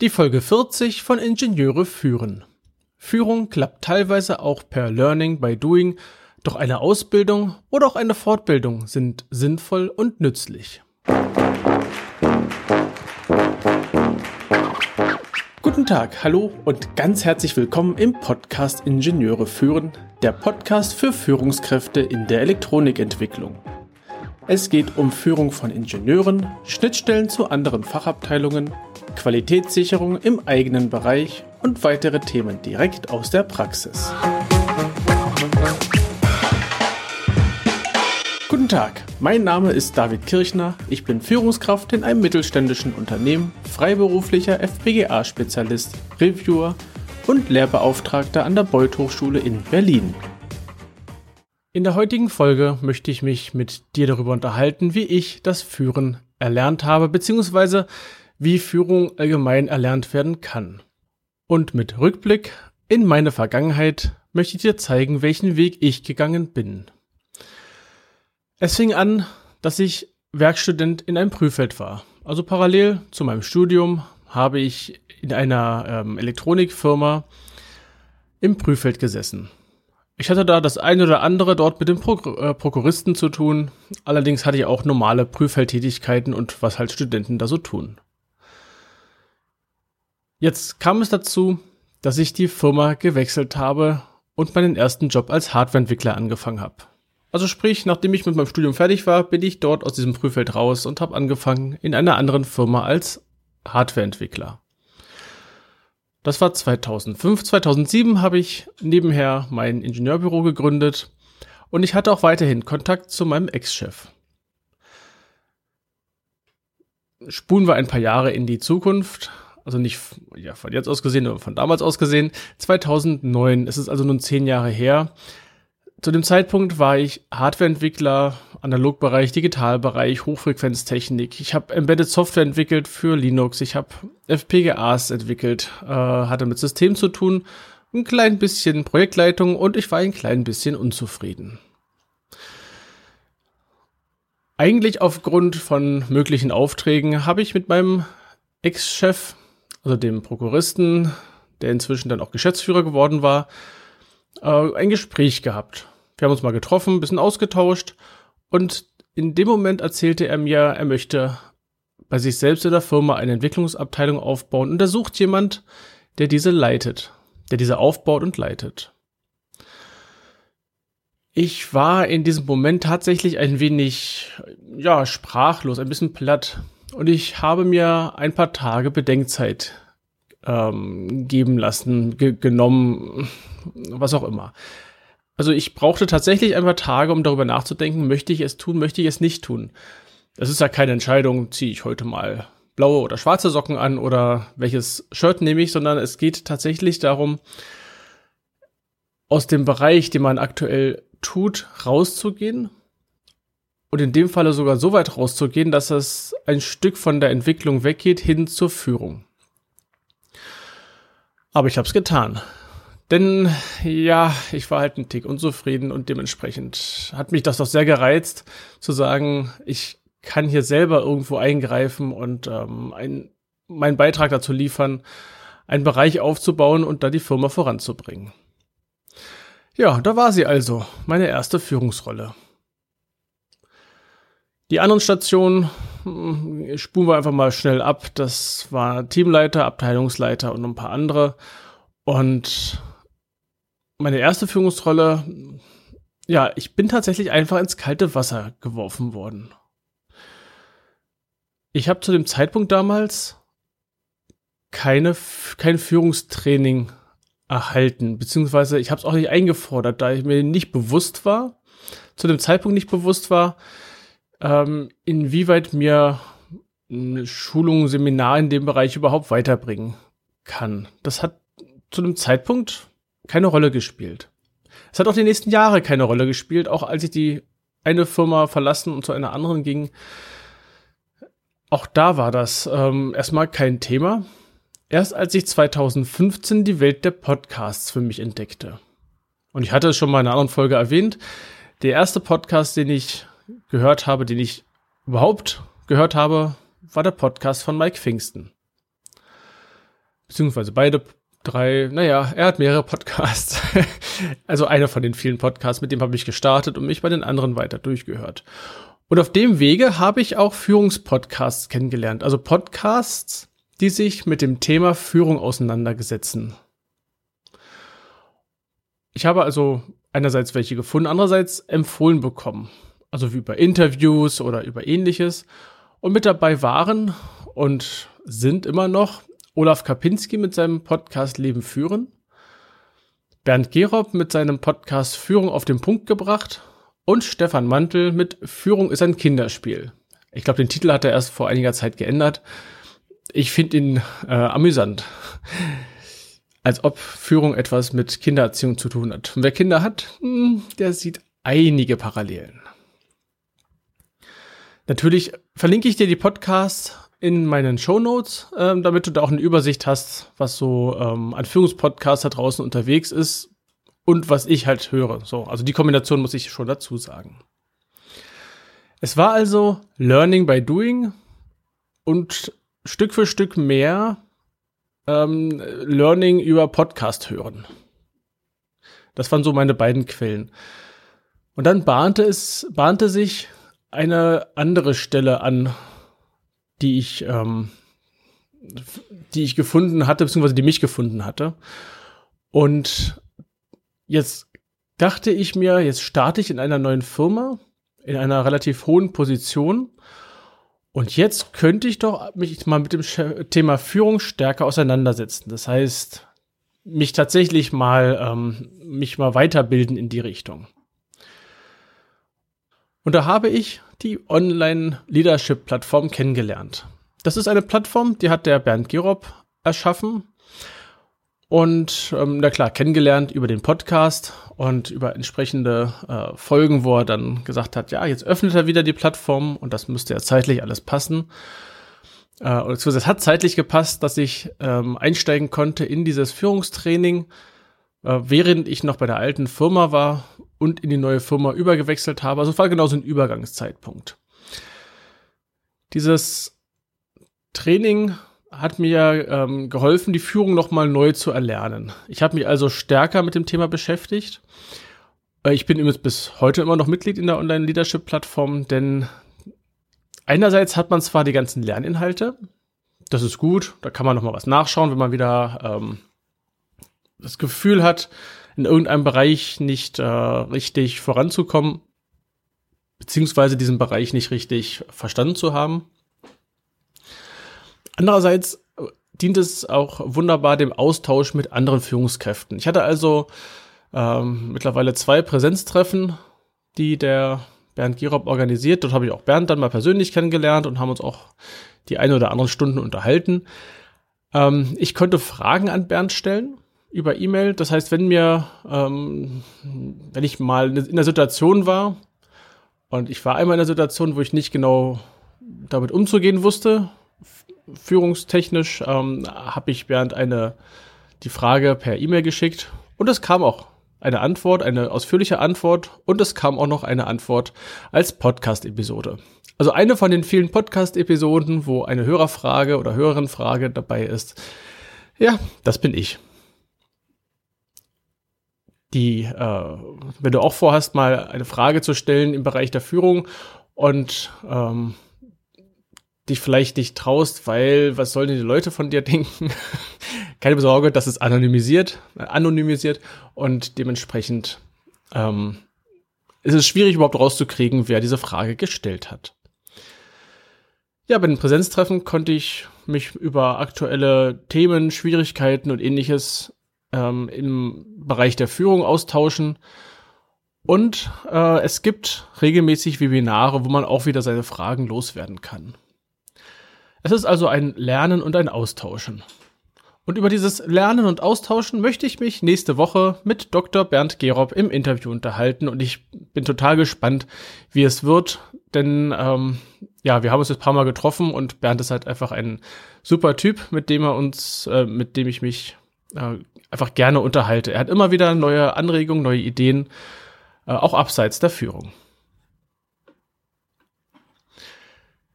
Die Folge 40 von Ingenieure führen. Führung klappt teilweise auch per Learning by Doing, doch eine Ausbildung oder auch eine Fortbildung sind sinnvoll und nützlich. Guten Tag, hallo und ganz herzlich willkommen im Podcast Ingenieure führen, der Podcast für Führungskräfte in der Elektronikentwicklung. Es geht um Führung von Ingenieuren, Schnittstellen zu anderen Fachabteilungen, Qualitätssicherung im eigenen Bereich und weitere Themen direkt aus der Praxis. Guten Tag, mein Name ist David Kirchner, ich bin Führungskraft in einem mittelständischen Unternehmen, freiberuflicher FPGA-Spezialist, Reviewer und Lehrbeauftragter an der Beuth Hochschule in Berlin. In der heutigen Folge möchte ich mich mit dir darüber unterhalten, wie ich das Führen erlernt habe, beziehungsweise wie Führung allgemein erlernt werden kann. Und mit Rückblick in meine Vergangenheit möchte ich dir zeigen, welchen Weg ich gegangen bin. Es fing an, dass ich Werkstudent in einem Prüffeld war. Also parallel zu meinem Studium habe ich in einer ähm, Elektronikfirma im Prüffeld gesessen. Ich hatte da das eine oder andere dort mit dem Pro äh, Prokuristen zu tun. Allerdings hatte ich auch normale Prüffeldtätigkeiten und was halt Studenten da so tun. Jetzt kam es dazu, dass ich die Firma gewechselt habe und meinen ersten Job als Hardwareentwickler angefangen habe. Also sprich, nachdem ich mit meinem Studium fertig war, bin ich dort aus diesem Prüffeld raus und habe angefangen in einer anderen Firma als Hardwareentwickler. Das war 2005. 2007 habe ich nebenher mein Ingenieurbüro gegründet und ich hatte auch weiterhin Kontakt zu meinem Ex-Chef. Spulen wir ein paar Jahre in die Zukunft, also nicht ja, von jetzt aus gesehen, aber von damals aus gesehen. 2009, es ist also nun zehn Jahre her. Zu dem Zeitpunkt war ich Hardwareentwickler, Analogbereich, Digitalbereich, Hochfrequenztechnik. Ich habe Embedded Software entwickelt für Linux. Ich habe FPGAs entwickelt, äh, hatte mit System zu tun, ein klein bisschen Projektleitung und ich war ein klein bisschen unzufrieden. Eigentlich aufgrund von möglichen Aufträgen habe ich mit meinem Ex-Chef, also dem Prokuristen, der inzwischen dann auch Geschäftsführer geworden war, äh, ein Gespräch gehabt. Wir haben uns mal getroffen, ein bisschen ausgetauscht und in dem Moment erzählte er mir, er möchte bei sich selbst in der Firma eine Entwicklungsabteilung aufbauen und er sucht jemand, der diese leitet, der diese aufbaut und leitet. Ich war in diesem Moment tatsächlich ein wenig, ja, sprachlos, ein bisschen platt. Und ich habe mir ein paar Tage Bedenkzeit ähm, geben lassen, ge genommen, was auch immer. Also ich brauchte tatsächlich ein paar Tage, um darüber nachzudenken, möchte ich es tun, möchte ich es nicht tun. Das ist ja keine Entscheidung, ziehe ich heute mal blaue oder schwarze Socken an oder welches Shirt nehme ich, sondern es geht tatsächlich darum, aus dem Bereich, den man aktuell tut, rauszugehen und in dem Falle sogar so weit rauszugehen, dass es ein Stück von der Entwicklung weggeht hin zur Führung. Aber ich habe es getan. Denn ja, ich war halt ein Tick unzufrieden und dementsprechend hat mich das doch sehr gereizt, zu sagen, ich kann hier selber irgendwo eingreifen und ähm, ein, meinen Beitrag dazu liefern, einen Bereich aufzubauen und da die Firma voranzubringen. Ja, da war sie also, meine erste Führungsrolle. Die anderen Stationen hm, spulen wir einfach mal schnell ab. Das war Teamleiter, Abteilungsleiter und ein paar andere. Und meine erste Führungsrolle, ja, ich bin tatsächlich einfach ins kalte Wasser geworfen worden. Ich habe zu dem Zeitpunkt damals keine, kein Führungstraining erhalten, beziehungsweise ich habe es auch nicht eingefordert, da ich mir nicht bewusst war, zu dem Zeitpunkt nicht bewusst war, ähm, inwieweit mir eine Schulung, ein Seminar in dem Bereich überhaupt weiterbringen kann. Das hat zu dem Zeitpunkt keine Rolle gespielt. Es hat auch die nächsten Jahre keine Rolle gespielt, auch als ich die eine Firma verlassen und zu einer anderen ging. Auch da war das ähm, erstmal kein Thema. Erst als ich 2015 die Welt der Podcasts für mich entdeckte. Und ich hatte es schon mal in einer anderen Folge erwähnt. Der erste Podcast, den ich gehört habe, den ich überhaupt gehört habe, war der Podcast von Mike Pfingsten. beziehungsweise beide drei, naja, er hat mehrere Podcasts. also einer von den vielen Podcasts, mit dem habe ich gestartet und mich bei den anderen weiter durchgehört. Und auf dem Wege habe ich auch Führungspodcasts kennengelernt. Also Podcasts, die sich mit dem Thema Führung auseinandergesetzen. Ich habe also einerseits welche gefunden, andererseits empfohlen bekommen. Also wie über Interviews oder über ähnliches. Und mit dabei waren und sind immer noch Olaf Kapinski mit seinem Podcast Leben führen, Bernd Gerob mit seinem Podcast Führung auf den Punkt gebracht und Stefan Mantel mit Führung ist ein Kinderspiel. Ich glaube, den Titel hat er erst vor einiger Zeit geändert. Ich finde ihn äh, amüsant. Als ob Führung etwas mit Kindererziehung zu tun hat. Und wer Kinder hat, hm, der sieht einige Parallelen. Natürlich verlinke ich dir die Podcasts in meinen Show Notes, ähm, damit du da auch eine Übersicht hast, was so ähm, an Führungspodcasts da draußen unterwegs ist und was ich halt höre. So, also die Kombination muss ich schon dazu sagen. Es war also Learning by Doing und Stück für Stück mehr ähm, Learning über Podcast hören. Das waren so meine beiden Quellen. Und dann bahnte es, bahnte sich eine andere Stelle an, die ich, ähm, die ich gefunden hatte, beziehungsweise die mich gefunden hatte. Und jetzt dachte ich mir, jetzt starte ich in einer neuen Firma, in einer relativ hohen Position und jetzt könnte ich doch mich mal mit dem Thema Führung stärker auseinandersetzen. Das heißt, mich tatsächlich mal, ähm, mich mal weiterbilden in die Richtung. Und da habe ich die Online-Leadership-Plattform kennengelernt. Das ist eine Plattform, die hat der Bernd Gerob erschaffen und ähm, na klar, kennengelernt über den Podcast und über entsprechende äh, Folgen, wo er dann gesagt hat, ja, jetzt öffnet er wieder die Plattform und das müsste ja zeitlich alles passen. Äh, und es hat zeitlich gepasst, dass ich ähm, einsteigen konnte in dieses Führungstraining, äh, während ich noch bei der alten Firma war und in die neue Firma übergewechselt habe. Also war genauso ein Übergangszeitpunkt. Dieses Training hat mir ähm, geholfen, die Führung nochmal neu zu erlernen. Ich habe mich also stärker mit dem Thema beschäftigt. Äh, ich bin übrigens bis heute immer noch Mitglied in der Online-Leadership-Plattform, denn einerseits hat man zwar die ganzen Lerninhalte, das ist gut, da kann man nochmal was nachschauen, wenn man wieder ähm, das Gefühl hat, in irgendeinem Bereich nicht äh, richtig voranzukommen, beziehungsweise diesen Bereich nicht richtig verstanden zu haben. Andererseits äh, dient es auch wunderbar dem Austausch mit anderen Führungskräften. Ich hatte also ähm, mittlerweile zwei Präsenztreffen, die der Bernd Girob organisiert. Dort habe ich auch Bernd dann mal persönlich kennengelernt und haben uns auch die eine oder anderen Stunden unterhalten. Ähm, ich konnte Fragen an Bernd stellen über E-Mail. Das heißt, wenn mir, ähm, wenn ich mal in der Situation war und ich war einmal in der Situation, wo ich nicht genau damit umzugehen wusste, führungstechnisch ähm, habe ich Bernd eine die Frage per E-Mail geschickt und es kam auch eine Antwort, eine ausführliche Antwort und es kam auch noch eine Antwort als Podcast-Episode. Also eine von den vielen Podcast-Episoden, wo eine Hörerfrage oder Hörerenfrage dabei ist. Ja, das bin ich. Die, äh, wenn du auch vorhast, mal eine Frage zu stellen im Bereich der Führung und ähm, dich vielleicht nicht traust, weil was sollen die Leute von dir denken? Keine Sorge, das ist anonymisiert, äh, anonymisiert und dementsprechend ähm, ist es schwierig überhaupt rauszukriegen, wer diese Frage gestellt hat. Ja, bei den Präsenztreffen konnte ich mich über aktuelle Themen, Schwierigkeiten und ähnliches ähm, im Bereich der Führung austauschen. Und äh, es gibt regelmäßig Webinare, wo man auch wieder seine Fragen loswerden kann. Es ist also ein Lernen und ein Austauschen. Und über dieses Lernen und Austauschen möchte ich mich nächste Woche mit Dr. Bernd Gerob im Interview unterhalten und ich bin total gespannt, wie es wird, denn ähm, ja, wir haben uns jetzt ein paar Mal getroffen und Bernd ist halt einfach ein super Typ, mit dem er uns, äh, mit dem ich mich äh, einfach gerne unterhalte. Er hat immer wieder neue Anregungen, neue Ideen, äh, auch abseits der Führung.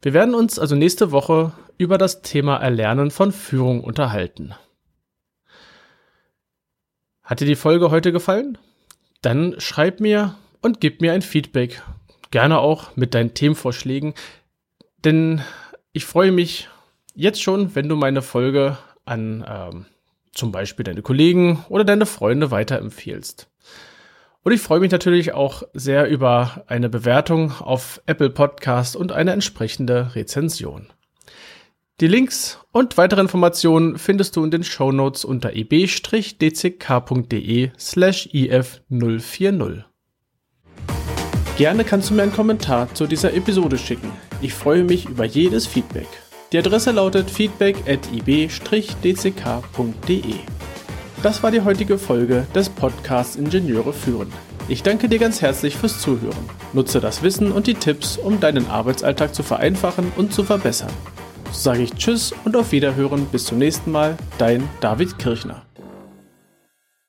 Wir werden uns also nächste Woche über das Thema Erlernen von Führung unterhalten. Hat dir die Folge heute gefallen? Dann schreib mir und gib mir ein Feedback. Gerne auch mit deinen Themenvorschlägen, denn ich freue mich jetzt schon, wenn du meine Folge an ähm, zum Beispiel deine Kollegen oder deine Freunde weiterempfiehlst. Und ich freue mich natürlich auch sehr über eine Bewertung auf Apple Podcast und eine entsprechende Rezension. Die Links und weitere Informationen findest du in den Show Notes unter ib-dck.de slash if040. Gerne kannst du mir einen Kommentar zu dieser Episode schicken. Ich freue mich über jedes Feedback. Die Adresse lautet feedback at ib-dck.de. Das war die heutige Folge des Podcasts Ingenieure führen. Ich danke dir ganz herzlich fürs Zuhören. Nutze das Wissen und die Tipps, um deinen Arbeitsalltag zu vereinfachen und zu verbessern. So sage ich Tschüss und auf Wiederhören bis zum nächsten Mal, dein David Kirchner.